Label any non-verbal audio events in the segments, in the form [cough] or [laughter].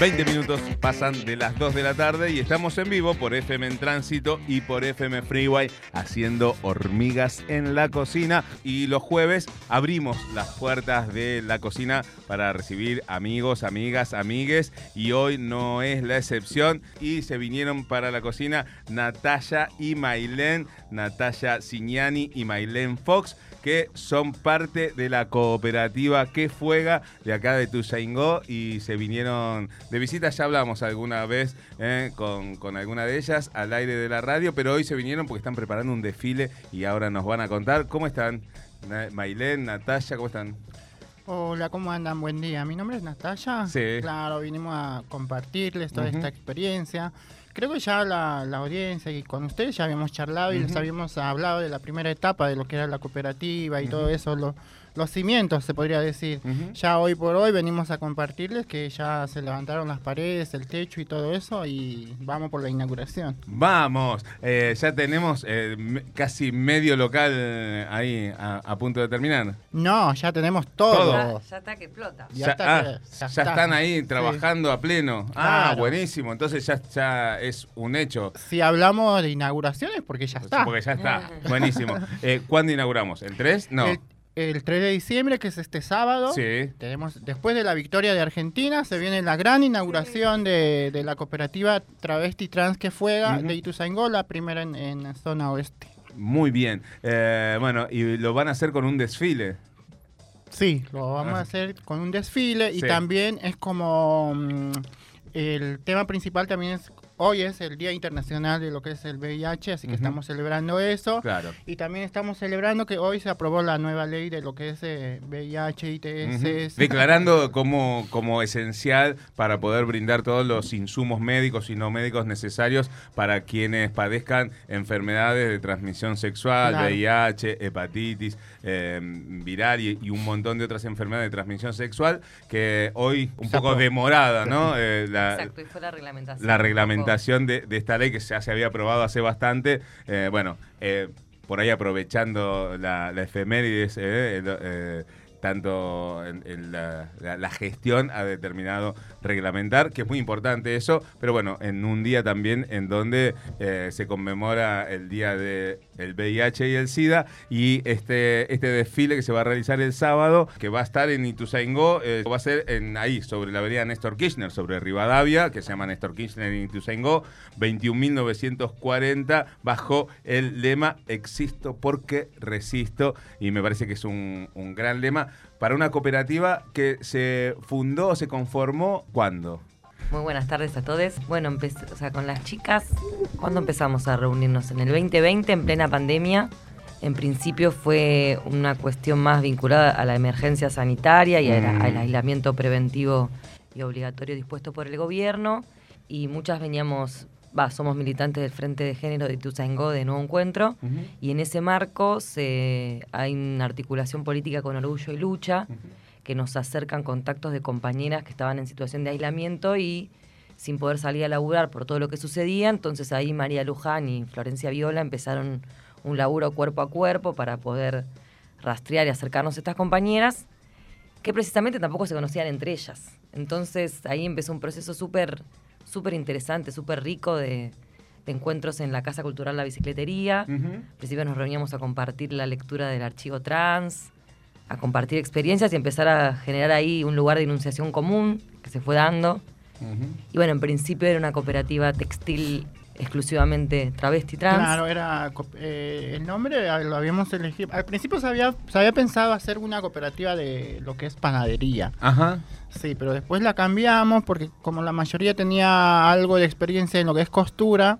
20 minutos pasan de las 2 de la tarde y estamos en vivo por FM en Tránsito y por FM Freeway haciendo hormigas en la cocina. Y los jueves abrimos las puertas de la cocina para recibir amigos, amigas, amigues. Y hoy no es la excepción. Y se vinieron para la cocina Natalia y Mailén, Natalia Cignani y Mailén Fox que son parte de la cooperativa Que Fuega de acá de Tuzaingó y se vinieron de visita. Ya hablamos alguna vez eh, con, con, alguna de ellas al aire de la radio, pero hoy se vinieron porque están preparando un desfile y ahora nos van a contar. ¿Cómo están? Mailén, Natalia, ¿cómo están? Hola, ¿cómo andan? Buen día. Mi nombre es Natalia. Sí. Claro, vinimos a compartirles toda esta experiencia creo que ya la, audiencia y con ustedes ya habíamos charlado y les habíamos hablado de la primera etapa de lo que era la cooperativa y todo eso, lo, los cimientos, se podría decir. Ya hoy por hoy venimos a compartirles que ya se levantaron las paredes, el techo y todo eso y vamos por la inauguración. Vamos, eh, ya tenemos eh, casi medio local ahí a, punto de terminar. No, ya tenemos todo. Ya, está que explota. Ya, ah, están ahí trabajando a pleno. Ah, buenísimo, entonces ya, ya es un hecho. Si hablamos de inauguraciones, porque ya está. Porque ya está, [laughs] buenísimo. Eh, ¿Cuándo inauguramos? ¿El 3? No el 3 de diciembre, que es este sábado. Sí. Tenemos, después de la victoria de Argentina, se viene la gran inauguración de, la cooperativa Travesti Trans que fuega de Ituzaingó, la primera en, la zona oeste. Muy bien. Eh, bueno, y lo van a hacer con un desfile. Sí, lo vamos a ah. hacer con un desfile y también es como mm, el tema principal también es hoy es el Día Internacional de lo que es el VIH, así que estamos celebrando eso. Claro. Y también estamos celebrando que hoy se aprobó la nueva ley de lo que es VIH, eh, ITS. Declarando como, como esencial para poder brindar todos los insumos médicos y no médicos necesarios para quienes padezcan enfermedades de transmisión sexual, VIH, hepatitis, em, viral y, un montón de otras enfermedades de transmisión sexual que hoy un poco demorada, ¿no? Eh, Exacto, y fue la reglamentación. La reglamentación de, esta ley que ya se había aprobado hace bastante. Eh, bueno, eh, por ahí aprovechando la, la efemérides, eh, tanto en, la, gestión ha determinado reglamentar, que es muy importante eso, pero bueno, en un día también en donde se conmemora el Día del el VIH y el SIDA y este, este desfile que se va a realizar el sábado, que va a estar en Ituzaingó, va a ser en ahí, sobre la avenida Néstor Kirchner, sobre Rivadavia, que se llama Néstor Kirchner en Ituzaingó, 21.940, bajo el lema Existo porque resisto, y me parece que es un, un gran lema para una cooperativa que se fundó, se conformó, ¿cuándo? Muy buenas tardes a todos. Bueno, o sea, con las chicas, ¿cuándo empezamos a reunirnos? En el 2020, en plena pandemia. En principio fue una cuestión más vinculada a la emergencia sanitaria y al mm. aislamiento preventivo y obligatorio dispuesto por el gobierno. Y muchas veníamos va, somos militantes del Frente de Género de Ituzaingó de Nuevo Encuentro, y en ese marco se, hay una articulación política con Orgullo y Lucha, que nos acercan contactos de compañeras que estaban en situación de aislamiento y sin poder salir a laburar por todo lo que sucedía, entonces ahí María Luján y Florencia Viola empezaron un laburo cuerpo a cuerpo para poder rastrear y acercarnos a estas compañeras, que precisamente tampoco se conocían entre ellas. Entonces ahí empezó un proceso súper súper interesante, súper rico de, encuentros en la Casa Cultural La Bicicletería. Al principio nos reuníamos a compartir la lectura del archivo trans, a compartir experiencias y empezar a generar ahí un lugar de enunciación común que se fue dando. Y bueno, en principio era una cooperativa textil exclusivamente travesti trans. Claro, era eh, el nombre lo habíamos elegido. Al principio se había, se había pensado hacer una cooperativa de lo que es panadería. Ajá. Sí, pero después la cambiamos porque como la mayoría tenía algo de experiencia en lo que es costura,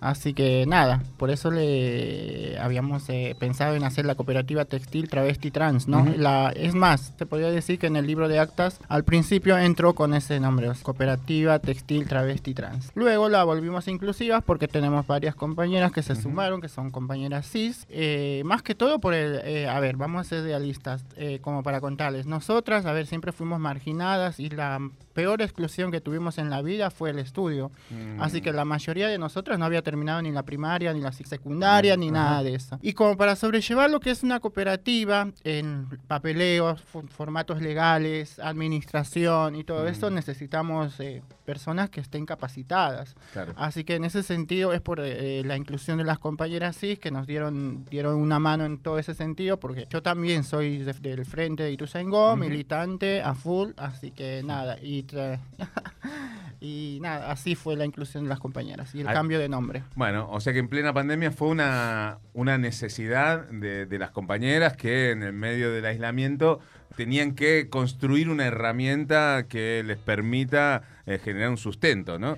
Así que nada, por eso le habíamos eh, pensado en hacer la cooperativa textil travesti trans, ¿no? la, es más, te podría decir que en el libro de actas al principio entró con ese nombre, cooperativa textil travesti trans. Luego la volvimos inclusivas porque tenemos varias compañeras que se sumaron, que son compañeras cis, eh, más que todo por el, eh, a ver, vamos a ser realistas, como para contarles, nosotras, a ver, siempre fuimos marginadas y la peor exclusión que tuvimos en la vida fue el estudio, mm. así que la mayoría de nosotras no había terminado ni la primaria, ni la secundaria, ni nada de eso. Y como para sobrellevar lo que es una cooperativa en papeleos, formatos legales, administración y todo eso, necesitamos eh, personas que estén capacitadas. Así que en ese sentido es por eh, la inclusión de las compañeras CIS que nos dieron, dieron una mano en todo ese sentido, porque yo también soy del frente de Ituzaingó, militante a full, así que nada, y, [laughs] y nada, así fue la inclusión de las compañeras y el cambio de nombre. Bueno, o sea que en plena pandemia fue una, una necesidad de, de las compañeras que en el medio del aislamiento tenían que construir una herramienta que les permita eh, generar un sustento, ¿no?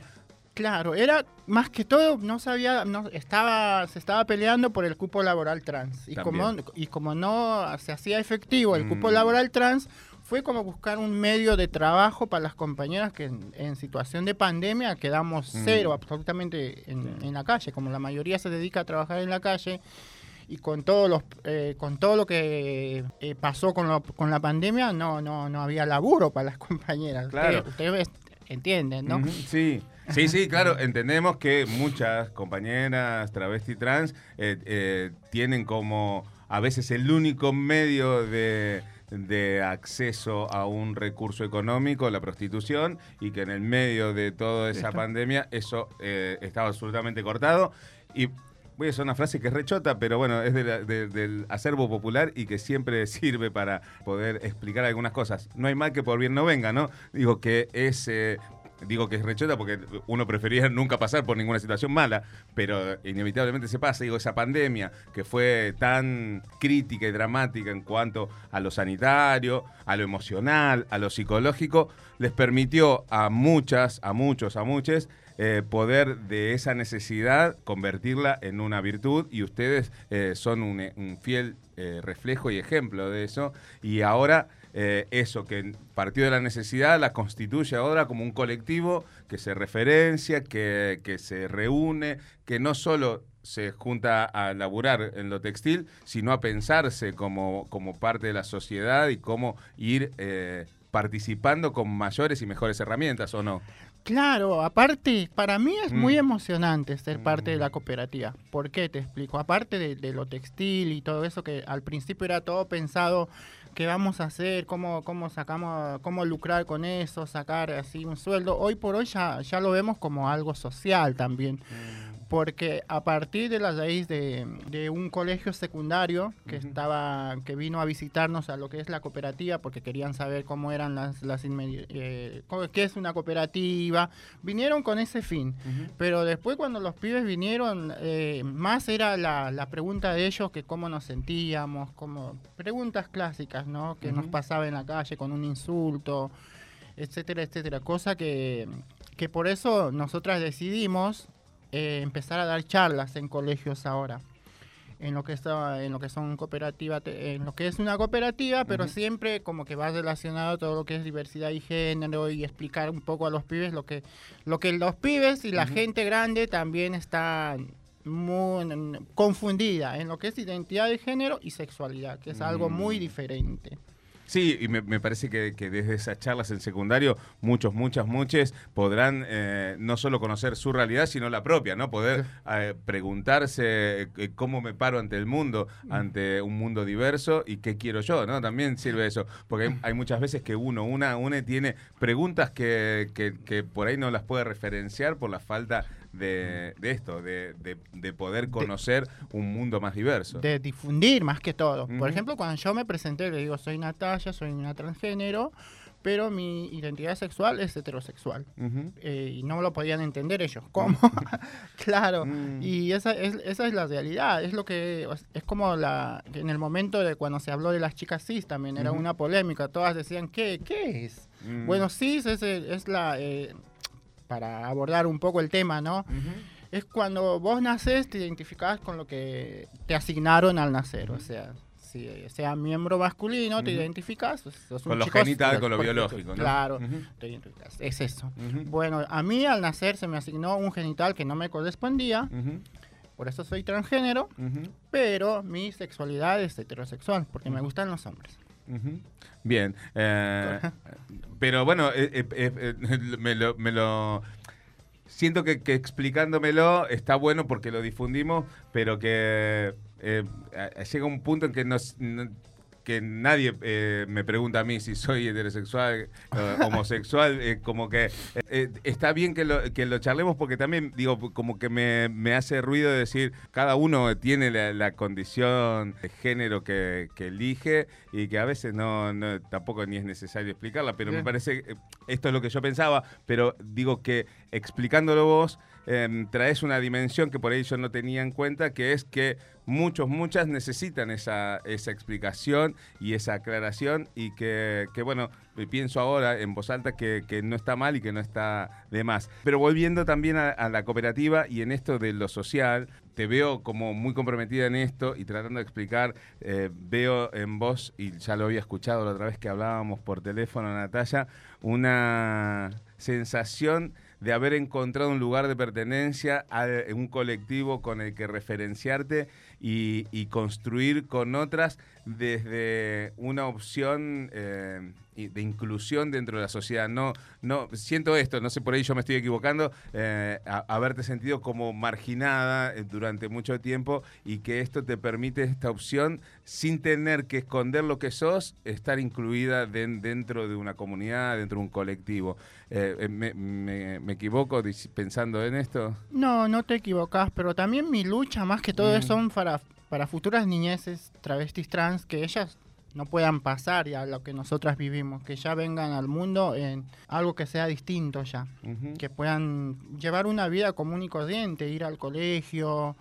Claro, era más que todo, no sabía, no, estaba, se estaba peleando por el cupo laboral trans. Y como, y como no se hacía efectivo el cupo mm. laboral trans, fue como buscar un medio de trabajo para las compañeras que en, situación de pandemia quedamos mm. cero absolutamente en, la calle, como la mayoría se dedica a trabajar en la calle y con todos los eh, con todo lo que eh, pasó con, con la pandemia no no no había laburo para las [laughs] compañeras claro. ustedes, entienden no sí Sí, sí, claro, entendemos que muchas compañeras travesti trans eh, tienen como a veces el único medio de, acceso a un recurso económico, la prostitución, y que en el medio de toda esa pandemia eso estaba absolutamente cortado. Y voy a hacer una frase que es rechota, pero bueno, es del acervo popular y que siempre [laughs] sirve para poder explicar algunas cosas. No hay mal que por bien no venga, ¿no? Digo que es... Digo que es rechota porque uno prefería [laughs] nunca pasar por ninguna situación mala, pero inevitablemente se pasa. Digo, esa pandemia que fue tan crítica y dramática en cuanto a lo sanitario, a lo emocional, a lo psicológico, les permitió a muchas, a muchos, a muchos eh, poder de esa necesidad convertirla en una virtud y ustedes eh, son un, fiel eh, reflejo y ejemplo de eso. Y ahora eso que partió de la necesidad la constituye ahora como un colectivo que se referencia, que, que se reúne, que no solo se junta a laburar en lo textil, sino a pensarse como, como parte de la sociedad y cómo ir participando con mayores y mejores herramientas, ¿o no? Claro, aparte, para mí es muy mm. emocionante ser parte de la mm. cooperativa. ¿Por qué? Te explico. Aparte de, lo textil y todo eso, que al principio era todo pensado, qué vamos a hacer, cómo, cómo sacamos, cómo lucrar con eso, sacar así un sueldo. Hoy por hoy ya, ya lo vemos como algo social también. Mm porque a partir de la raíz de, un colegio secundario que estaba que vino a visitarnos a lo que es la cooperativa porque querían saber cómo eran las, las eh, qué es una cooperativa vinieron con ese fin pero después cuando los pibes vinieron eh, más era la, pregunta de ellos que cómo nos sentíamos como preguntas clásicas no que nos pasaba en la calle con un insulto etcétera etcétera. Cosa que que por eso nosotras decidimos eh, empezar a dar charlas en colegios ahora. En lo que está en lo que son cooperativas en lo que es una cooperativa pero siempre como que va relacionado todo lo que es diversidad y género y explicar un poco a los pibes lo que lo que los pibes y la gente grande también está muy confundida en lo que es identidad de género y sexualidad que es algo muy mm. diferente Sí, y me, parece que, desde esas charlas en secundario, muchos, muchas, muchas podrán eh, no solo conocer su realidad, sino la propia, ¿no? Poder eh, preguntarse eh, cómo me paro ante el mundo, mm. ante un mundo diverso y qué quiero yo, ¿no? También sirve eso, porque hay, muchas veces que uno, una, una tiene preguntas que, que, que por ahí no las puede referenciar por la falta de, esto, de, de, poder conocer un mundo más diverso. De difundir más que todo. Por ejemplo, cuando yo me presenté, le digo, soy Natalia, soy una transgénero, pero mi identidad sexual es heterosexual. Eh, y no lo podían entender ellos. ¿Cómo? [laughs] claro. Mm. Y esa es, esa es la realidad. Es lo que es como la en el momento de cuando se habló de las chicas cis también era una polémica. Todas decían, ¿qué, qué es? Mm. Bueno, cis es, es la... Eh, para abordar un poco el tema, ¿no? Es cuando vos naces, te identificás con lo que te asignaron al nacer, o sea, si sea miembro masculino, te identificas. con lo genital, con lo biológico, ¿no? Claro, te identificas. Es eso. Bueno, a mí al nacer se me asignó un genital que no me correspondía. Por eso soy transgénero, pero mi sexualidad es heterosexual, porque me gustan los hombres. Bien, eh, pero bueno, eh, eh, me, lo, siento que, explicándomelo está bueno porque lo difundimos, pero que llega un punto en que nos, no- que nadie eh, me pregunta a mí si soy heterosexual, eh, homosexual, eh, como que está bien que lo, que lo charlemos porque también, digo, como que me, me hace ruido decir, cada uno tiene la, la condición de género que, que elige y que a veces no, no- tampoco ni es necesario explicarla, pero me parece, esto es lo que yo pensaba, pero digo que explicándolo vos, em, traes una dimensión que por ahí yo no tenía en cuenta, que es que muchos, muchas necesitan esa, esa explicación y esa aclaración y que, que, bueno, eh, pienso ahora en voz alta que, que no está mal y que no está de más. Pero volviendo también a, la cooperativa y en esto de lo social, te veo como muy comprometida en esto y tratando de explicar, eh, veo en vos, y ya lo había escuchado la otra vez que hablábamos por teléfono, Natalia, una sensación de haber encontrado un lugar de pertenencia a un colectivo con el que referenciarte y, construir con otras desde una opción eh, de inclusión dentro de la sociedad. No, no siento esto, no sé por ahí yo me estoy equivocando, eh, a- haberte sentido como marginada eh, durante mucho tiempo y que esto te permite esta opción sin tener que esconder lo que sos, estar incluida den- dentro de una comunidad, dentro de un colectivo. Eh, me, me- me equivoco pensando en esto? No, no te equivocas, pero también mi lucha más que todo Mm. son para, para futuras niñeces travestis trans, que ellas no puedan pasar ya lo que nosotras vivimos, que ya vengan al mundo en algo que sea distinto ya, que puedan llevar una vida común y corriente, ir al colegio,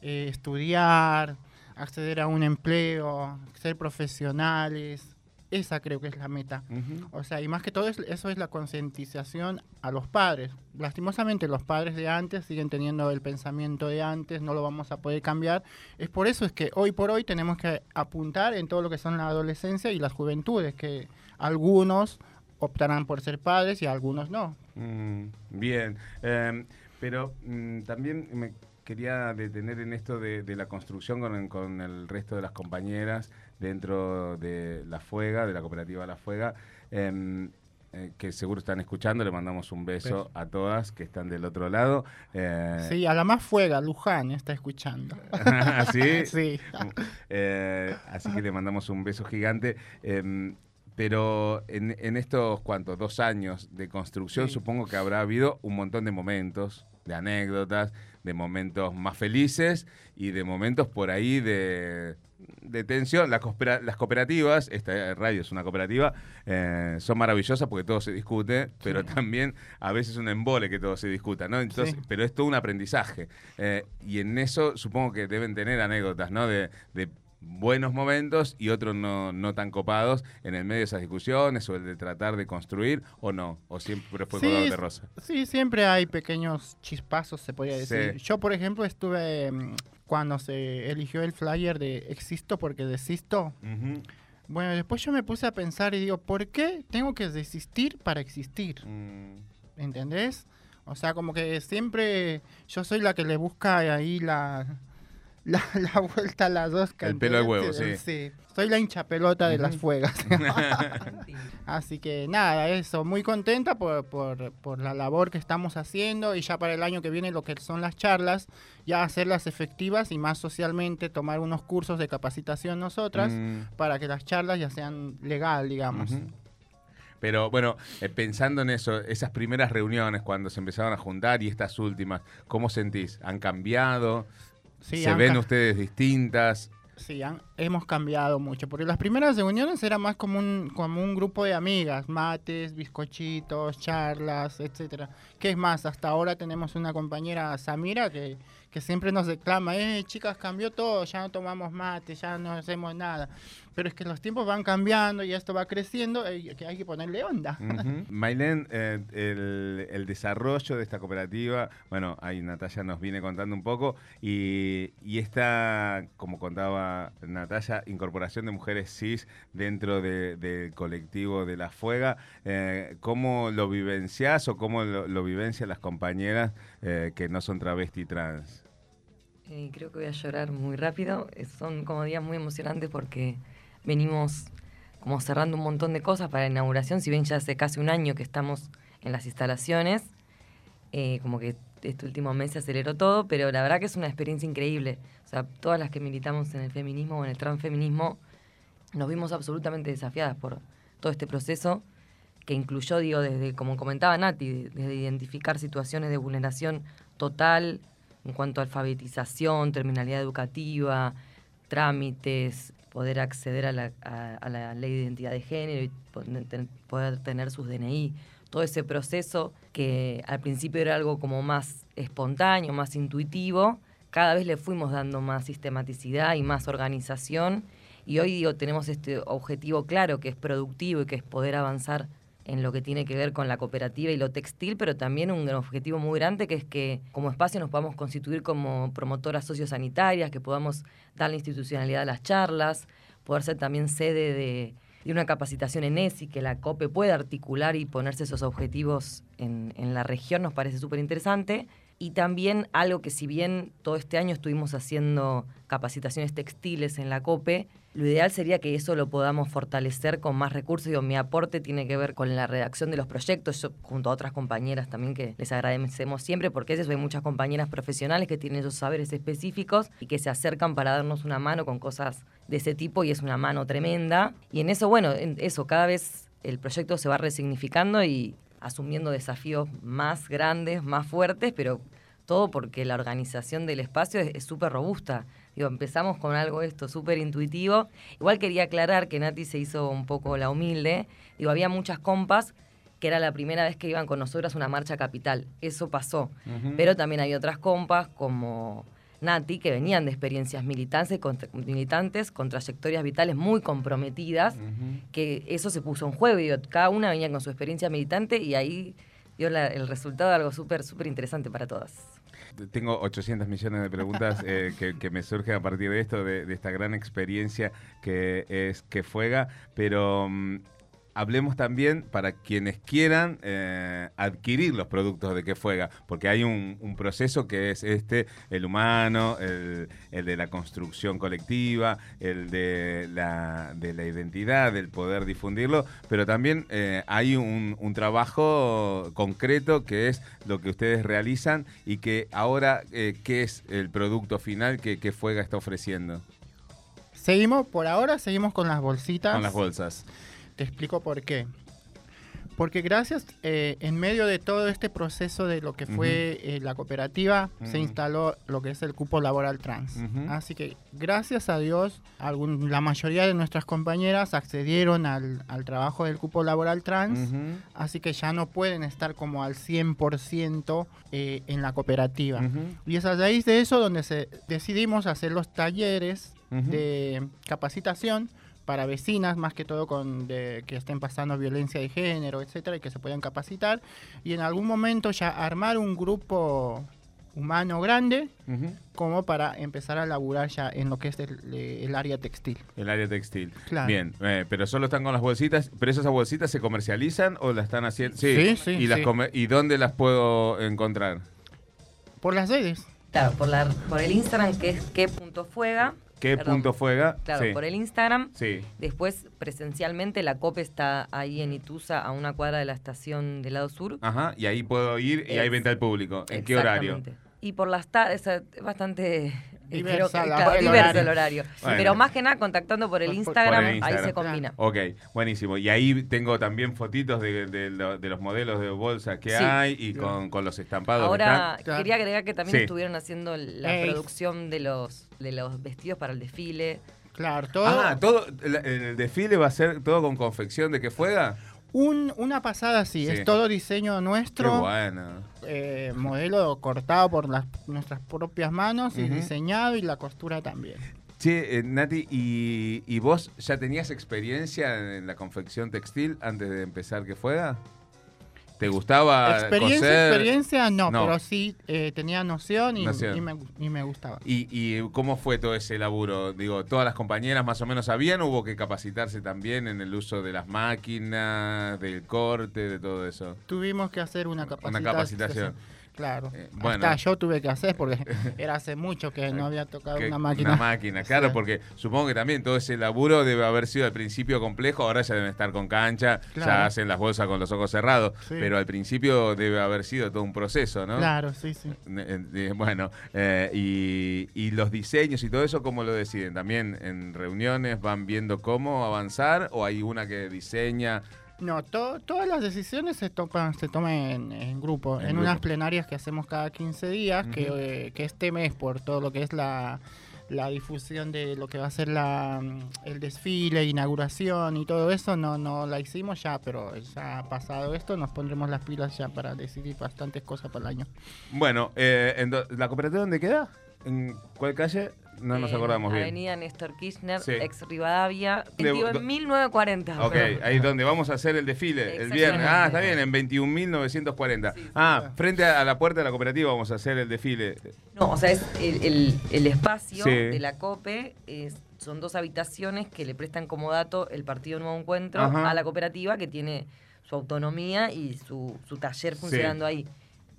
eh, estudiar, acceder a un empleo, ser profesionales. Esa creo que es la meta. O sea, y más que todo es- eso es la concientización a los padres. Lastimosamente los padres de antes siguen teniendo el pensamiento de antes, no lo vamos a poder cambiar. Es por eso es que hoy por hoy tenemos que apuntar en todo lo que son la adolescencia y las juventudes, que algunos optarán por ser padres y algunos no. Mm, bien, Em, pero mm, también me quería detener en esto de, de la construcción con, con el resto de las compañeras dentro de La Fuega, de la cooperativa La Fuega, em, eh, que seguro están escuchando, le mandamos un beso Beso. a todas que están del otro lado. Eh, Sí, a la más fuega, Luján está escuchando. [laughs] ¿Sí? [laughs] sí. Eh, así que le mandamos un beso gigante. Em, pero en, en estos, ¿cuántos? Dos años de construcción, Sí. supongo que habrá habido un montón de momentos, de anécdotas, de momentos más felices y de momentos por ahí de, de tensión. Las, coopera- las cooperativas, esta radio es una cooperativa, eh, son maravillosas porque todo se discute, pero también a veces un embole que todo se discuta, ¿no? Entonces, Sí. pero es todo un aprendizaje. Eh, y en eso supongo que deben tener anécdotas, ¿no? De, de buenos momentos y otros no, no tan copados en el medio de esas discusiones o el de tratar de construir o no, o siempre fue Sí, color de rosa. Sí, siempre hay pequeños chispazos, se podría decir. Sí. Yo, por ejemplo, estuve mm, cuando se eligió el flyer de Existo porque desisto. Bueno, después yo me puse a pensar y digo, ¿por qué tengo que desistir para existir? Mm, ¿Entendés? O sea, como que siempre yo soy la que le busca ahí la, la, [laughs] la vuelta a las dos. El pelo al huevo, sí. Sí, soy la hincha pelota de las fuegas. [laughs] [laughs] Así que nada, eso, muy contenta por, por, por la labor que estamos haciendo y ya para el año que viene lo que son las charlas, ya hacerlas efectivas y más socialmente, tomar unos cursos de capacitación nosotras mm. para que las charlas ya sean legal, digamos. Pero bueno, eh, pensando en eso, esas primeras reuniones cuando se empezaron a juntar y estas últimas, ¿cómo sentís? ¿Han cambiado? Sí, ¿Se ven ustedes distintas? Sí, han- hemos cambiado mucho, porque las primeras reuniones era más como un, como un grupo de amigas, mates, bizcochitos, charlas, etcétera. Que es más, hasta ahora tenemos una compañera, Samira, que, que siempre nos reclama, eh, chicas, cambió todo, ya no tomamos mate, ya no hacemos nada. Pero es que los tiempos van cambiando y esto va creciendo, y que hay que ponerle onda. Eh, el, el desarrollo de esta cooperativa, bueno, ahí Natalia nos viene contando un poco, y, y esta, como contaba Natalia, incorporación de mujeres cis dentro de- del colectivo de La Fuega, eh, ¿cómo lo vivenciás o cómo lo, lo vivencian las compañeras eh, que no son travesti trans? Eh, creo que voy a llorar muy rápido. Eh, Son como días muy emocionantes porque venimos como cerrando un montón de cosas para la inauguración, si bien ya hace casi un año que estamos en las instalaciones. eh, como que este último mes se aceleró todo, pero la verdad que es una experiencia increíble. O sea, todas las que militamos en el feminismo o en el transfeminismo nos vimos absolutamente desafiadas por todo este proceso que incluyó, digo, desde, como comentaba Nati, desde identificar situaciones de vulneración total en cuanto a alfabetización, terminalidad educativa, trámites, poder acceder a la, a, la ley de identidad de género y poder tener sus DNI, todo ese proceso que al principio era algo como más espontáneo, más intuitivo, cada vez le fuimos dando más sistematicidad y más organización. Y hoy tenemos este objetivo claro que es productivo y que es poder avanzar en lo que tiene que ver con la cooperativa y lo textil, pero también un objetivo muy grande que es que como espacio nos podamos constituir como promotoras sociosanitarias, que podamos dar la institucionalidad a las charlas, poder ser también sede de, una capacitación en ESI, que la COPE pueda articular y ponerse esos objetivos en, en la región, nos parece súper interesante. Y también algo que si bien todo este año estuvimos haciendo capacitaciones textiles en la COPE, lo ideal sería que eso lo podamos fortalecer con más recursos. Digo, mi aporte tiene que ver con la redacción de los proyectos, yo, junto a otras compañeras también que les agradecemos siempre, porque eso hay muchas compañeras profesionales que tienen esos saberes específicos y que se acercan para darnos una mano con cosas de ese tipo y es una mano tremenda. Y en eso, bueno, en eso, cada vez el proyecto se va resignificando y asumiendo desafíos más grandes, más fuertes, pero todo porque la organización del espacio es súper robusta. Digo, empezamos con algo esto súper intuitivo. Igual quería aclarar que Nati se hizo un poco la humilde. Digo, había muchas compas que era la primera vez que iban con nosotras a una marcha capital. Eso pasó. Pero también hay otras compas como Nati que venían de experiencias militantes, con, militantes con trayectorias vitales muy comprometidas, que eso se puso en juego. Digo, cada una venía con su experiencia militante y ahí dio el resultado de algo súper, súper interesante para todas tengo 800 millones de preguntas eh, que, me surgen a partir de esto, de, esta gran experiencia que es que fuega, pero mm, hablemos también para quienes quieran eh, adquirir los productos de que fuega, porque hay un, proceso que es este, el humano, el, de la construcción colectiva, el de la, de la identidad, del poder difundirlo, pero también eh, hay un, trabajo concreto que es lo que ustedes realizan y que ahora, eh, ¿qué es el producto final que, que Fuega está ofreciendo? Seguimos, por ahora seguimos con las bolsitas. Con las bolsas. Te explico por qué. Porque gracias, eh, en medio de todo este proceso de lo que fue eh, la cooperativa, se instaló lo que es el cupo laboral trans. Así que gracias a Dios, la mayoría de nuestras compañeras accedieron al, trabajo del cupo laboral trans, así que ya no pueden estar como al 100% eh, en la cooperativa. Y es a raíz de eso donde se, decidimos hacer los talleres de capacitación para vecinas, más que todo con que estén pasando violencia de género, etcétera, y que se puedan capacitar. Y en algún momento ya armar un grupo humano grande como para empezar a laburar ya en lo que es el, área textil. El área textil. Bien, eh, pero solo están con las bolsitas, pero esas bolsitas se comercializan o las están haciendo... Sí, sí, ¿Y, Las ¿Y dónde las puedo encontrar? Por las redes. Claro, por, la, por el Instagram que es que.fuega ¿Qué punto fuega? Claro, por el Instagram. Sí. Después, presencialmente, la COPE está ahí en Ituza, a una cuadra de la estación del lado sur. Ajá, y ahí puedo ir y hay venta al público. ¿En qué horario? Y por las tardes, es bastante diverso, el horario. Pero más que nada contactando por el, Instagram, ahí se combina. Ok, buenísimo. Y ahí tengo también fotitos de, los modelos de bolsa que hay y con, los estampados. Ahora, quería agregar que también estuvieron haciendo la producción de los, de los vestidos para el desfile. Claro, todo. Ah, todo. El, desfile va a ser todo con confección de que fuega. Un, una pasada, sí, es todo diseño nuestro. Qué bueno. Eh, modelo cortado por las, nuestras propias manos y diseñado y la costura también. Sí, eh, Nati, ¿y, ¿y, vos ya tenías experiencia en la confección textil antes de empezar que fuera? ¿Te gustaba experiencia, Experiencia no, pero sí eh, tenía noción, y, me, gustaba. ¿Y, cómo fue todo ese laburo? Digo, ¿todas las compañeras más o menos sabían? ¿Hubo que capacitarse también en el uso de las máquinas, del corte, de todo eso? Tuvimos que hacer una capacitación. Una capacitación. Claro. Eh, bueno. Hasta yo tuve que hacer porque [laughs] era hace mucho que no había tocado Que- una máquina. Una máquina, [laughs] claro, porque supongo que también todo ese laburo debe haber sido al principio complejo, ahora ya deben estar con cancha, ya hacen las bolsas con los ojos cerrados, Sí. pero al principio debe haber sido todo un proceso, ¿no? Claro, sí, sí. Eh, Bueno, eh, y, y los diseños y todo eso, ¿cómo lo deciden? ¿También en reuniones van viendo cómo avanzar o hay una que diseña? No, to- todas las decisiones se toman, se toman en, en grupo, En en, grupo. unas plenarias que hacemos cada 15 días, que, eh, que este mes por todo lo que es la, la difusión de lo que va a ser la, mm, el desfile, inauguración y todo eso, no, no la hicimos ya, pero ya pasado esto nos pondremos las pilas ya para decidir bastantes cosas para el año. Bueno, eh, ¿la cooperativa dónde queda? ¿En cuál calle? No nos acordamos bien. Avenida Néstor Kirchner, Sí. ex Rivadavia, De- 21 do- en 1940. Ok, perdón. ahí donde vamos a hacer el desfile, el Exactamente. viernes. Ah, está bien, en 21.940. Sí, sí. ah, frente a la puerta de la cooperativa vamos a hacer el desfile. No, o sea, es el, el- el espacio Sí. de la COPE es- son dos habitaciones que le prestan como dato el Partido Nuevo Encuentro Ajá. a la cooperativa que tiene su autonomía y su, su taller funcionando ahí.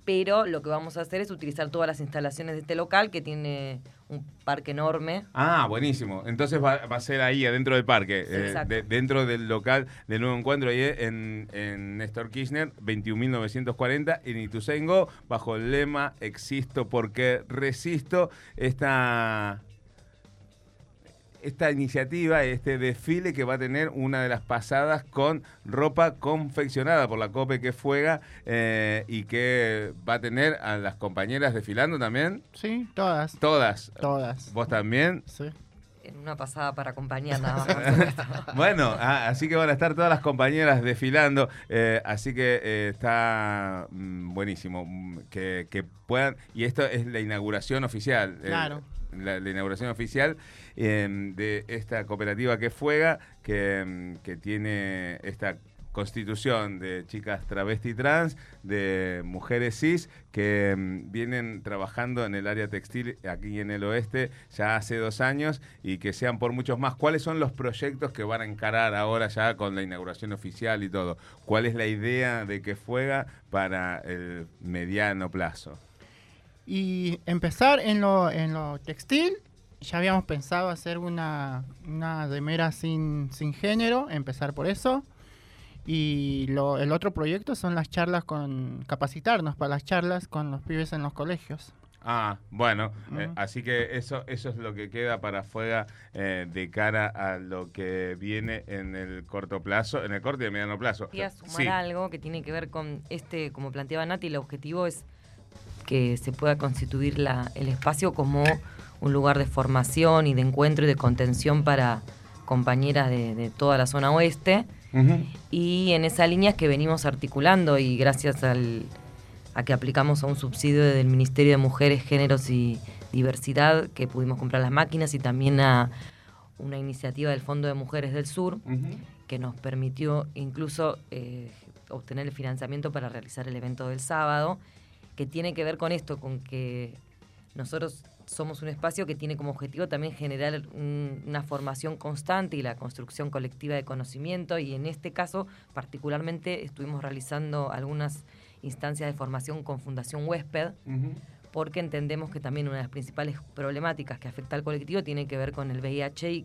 Pero lo que vamos a hacer es utilizar todas las instalaciones de este local que tiene un parque enorme. Ah, buenísimo. Entonces va, va a ser ahí, adentro del parque, eh, de- dentro del local de Nuevo Encuentro, ahí en, en Néstor Kirchner, 21.940, en Ituzaingó, bajo el lema Existo porque resisto. Esta, esta iniciativa, este desfile que va a tener una de las pasadas con ropa confeccionada por la COPE que fuega eh, y que va a tener a las compañeras desfilando también. Sí, todas, Todas. todas. ¿Vos también? Sí. En una pasada para acompañar nada más. [laughs] Bueno, ah, así que van a estar todas las compañeras desfilando, eh, así que eh, está mm, buenísimo mm, que, que puedan, y esto es la inauguración oficial. eh, Claro. La, inauguración oficial eh, de esta cooperativa que fuega, que, mm, que tiene esta constitución de chicas travesti trans, de mujeres cis, que mm, vienen trabajando en el área textil aquí en el oeste ya hace dos años y que sean por muchos más. ¿Cuáles son los proyectos que van a encarar ahora ya con la inauguración oficial y todo? ¿Cuál es la idea de que fuega para el mediano plazo? Y empezar en lo, en lo textil, ya habíamos pensado hacer una, una remera sin, sin género, empezar por eso. Y lo, el otro proyecto son las charlas con, capacitarnos para las charlas con los pibes en los colegios. Ah, bueno, eh, así que eso, eso es lo que queda para fuera eh, de cara a lo que viene en el corto plazo, en el corto y el mediano plazo. Quería sumar Sí. algo que tiene que ver con este, como planteaba Nati, el objetivo es que se pueda constituir la, el espacio como un lugar de formación y de encuentro y de contención para compañeras de, de toda la zona oeste. Y en esa línea es que venimos articulando y gracias al, a que aplicamos a un subsidio del Ministerio de Mujeres, Géneros y Diversidad, que pudimos comprar las máquinas y también a una iniciativa del Fondo de Mujeres del Sur, que nos permitió incluso eh, obtener el financiamiento para realizar el evento del sábado, que tiene que ver con esto, con que nosotros somos un espacio que tiene como objetivo también generar un- una formación constante y la construcción colectiva de conocimiento. Y en este caso particularmente estuvimos realizando algunas instancias de formación con Fundación Huésped, porque entendemos que también una de las principales problemáticas que afecta al colectivo tiene que ver con el VIH y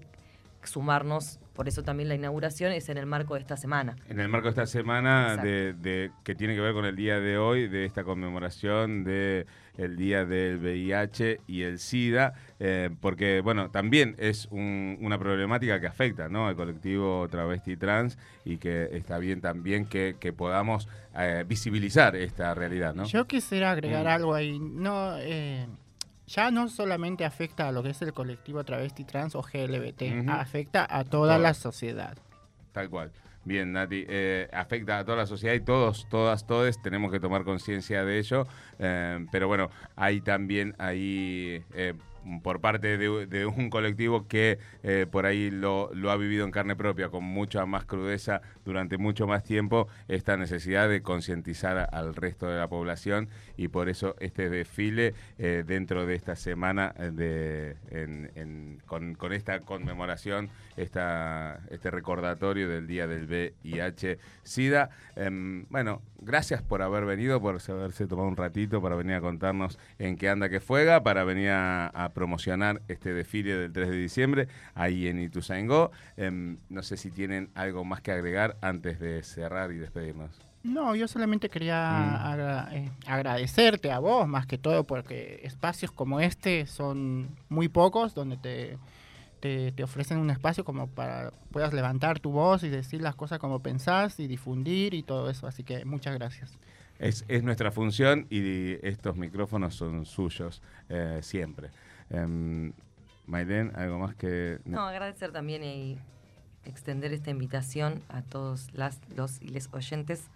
sumarnos, por eso también la inauguración es en el marco de esta semana. En el marco de esta semana de, de- que tiene que ver con el día de hoy, de esta conmemoración de el día del VIH y el SIDA, eh, porque bueno, también es un- una problemática que afecta ¿no? al colectivo travesti trans y que está bien también que, que podamos eh, visibilizar esta realidad, ¿no? Yo quisiera agregar Mm. algo ahí. No, eh, ya no solamente afecta a lo que es el colectivo travesti trans o GLBT, afecta a toda la sociedad. Tal cual. Bien, Nati, eh, afecta a toda la sociedad y todos, todas, todes tenemos que tomar conciencia de ello. eh, pero bueno, hay también ahí eh, por parte de, un colectivo que eh, por ahí lo, ha vivido en carne propia, con mucha más crudeza durante mucho más tiempo, esta necesidad de concientizar al resto de la población y por eso este desfile eh, dentro de esta semana de, con, esta conmemoración, esta, este recordatorio del Día del VIH-Sida. Em, bueno, gracias por haber venido, por haberse tomado un ratito para venir a contarnos en qué anda que fuega, para venir a promocionar este desfile del 3 de diciembre ahí en Ituzaingó. Em, no sé si tienen algo más que agregar antes de cerrar y despedirnos. No, yo solamente quería mm. eh, agradecerte a vos, más que todo, porque espacios como este son muy pocos, donde te, te, ofrecen un espacio como para puedas levantar tu voz y decir las cosas como pensás y difundir y todo eso. Así que muchas gracias. Es, es nuestra función y estos micrófonos son suyos eh, siempre. Eh, ¿algo más que...? No, agradecer también y extender esta invitación a todos las, los y les oyentes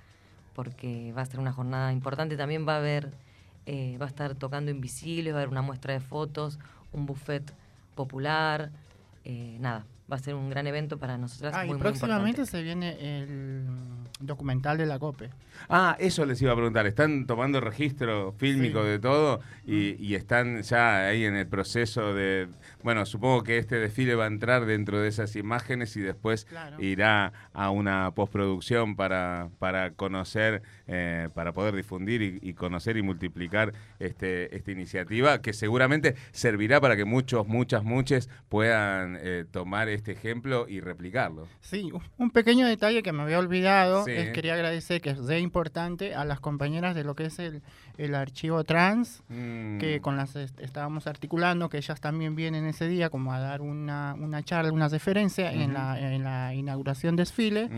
porque va a ser una jornada importante. También va a haber, eh, va a estar tocando Invisibles, va a haber una muestra de fotos, un buffet popular, eh, nada, va a ser un gran evento para nosotras. Ah, y próximamente se viene el documental de la COPE. Ah, eso les iba a preguntar. Están tomando registro fílmico de todo y, están ya ahí en el proceso de... Bueno, supongo que este desfile va a entrar dentro de esas imágenes y después irá a una postproducción para, para conocer, eh, para poder difundir y, conocer y multiplicar este, esta iniciativa que seguramente servirá para que muchos, muchas, muchas puedan eh, tomar este ejemplo y replicarlo. Sí, un pequeño detalle que me había olvidado es quería agradecer que es de importante a las compañeras de lo que es el, el archivo trans, mm. que con las estábamos articulando, que ellas también vienen ese día como a dar una, una charla, una referencia en, la, en la inauguración desfile,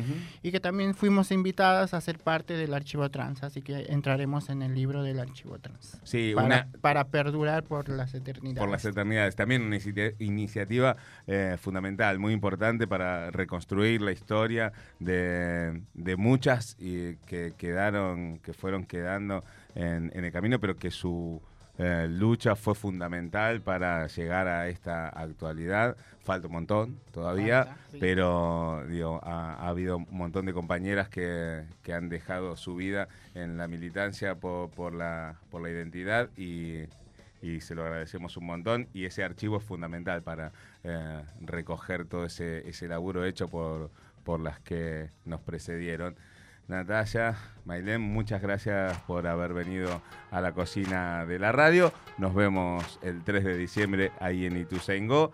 y que también fuimos invitadas a ser parte del archivo trans, así que entraremos en el libro del archivo trans. Sí, para, una, para perdurar por las eternidades. Por las eternidades. También una iniciativa eh, fundamental, muy importante para reconstruir la historia de, de muchas y que quedaron, que fueron quedando en, el camino, pero que su eh, lucha fue fundamental para llegar a esta actualidad. Falta un montón todavía, pero digo, ha, habido un montón de compañeras que, que, han dejado su vida en la militancia por, por, la, por la identidad y, y se lo agradecemos un montón. Y ese archivo es fundamental para eh, recoger todo ese, ese laburo hecho por, por las que nos precedieron. Natalia, Mailén, muchas gracias por haber venido a la cocina de la radio. Nos vemos el 3 de diciembre ahí en Ituzaingó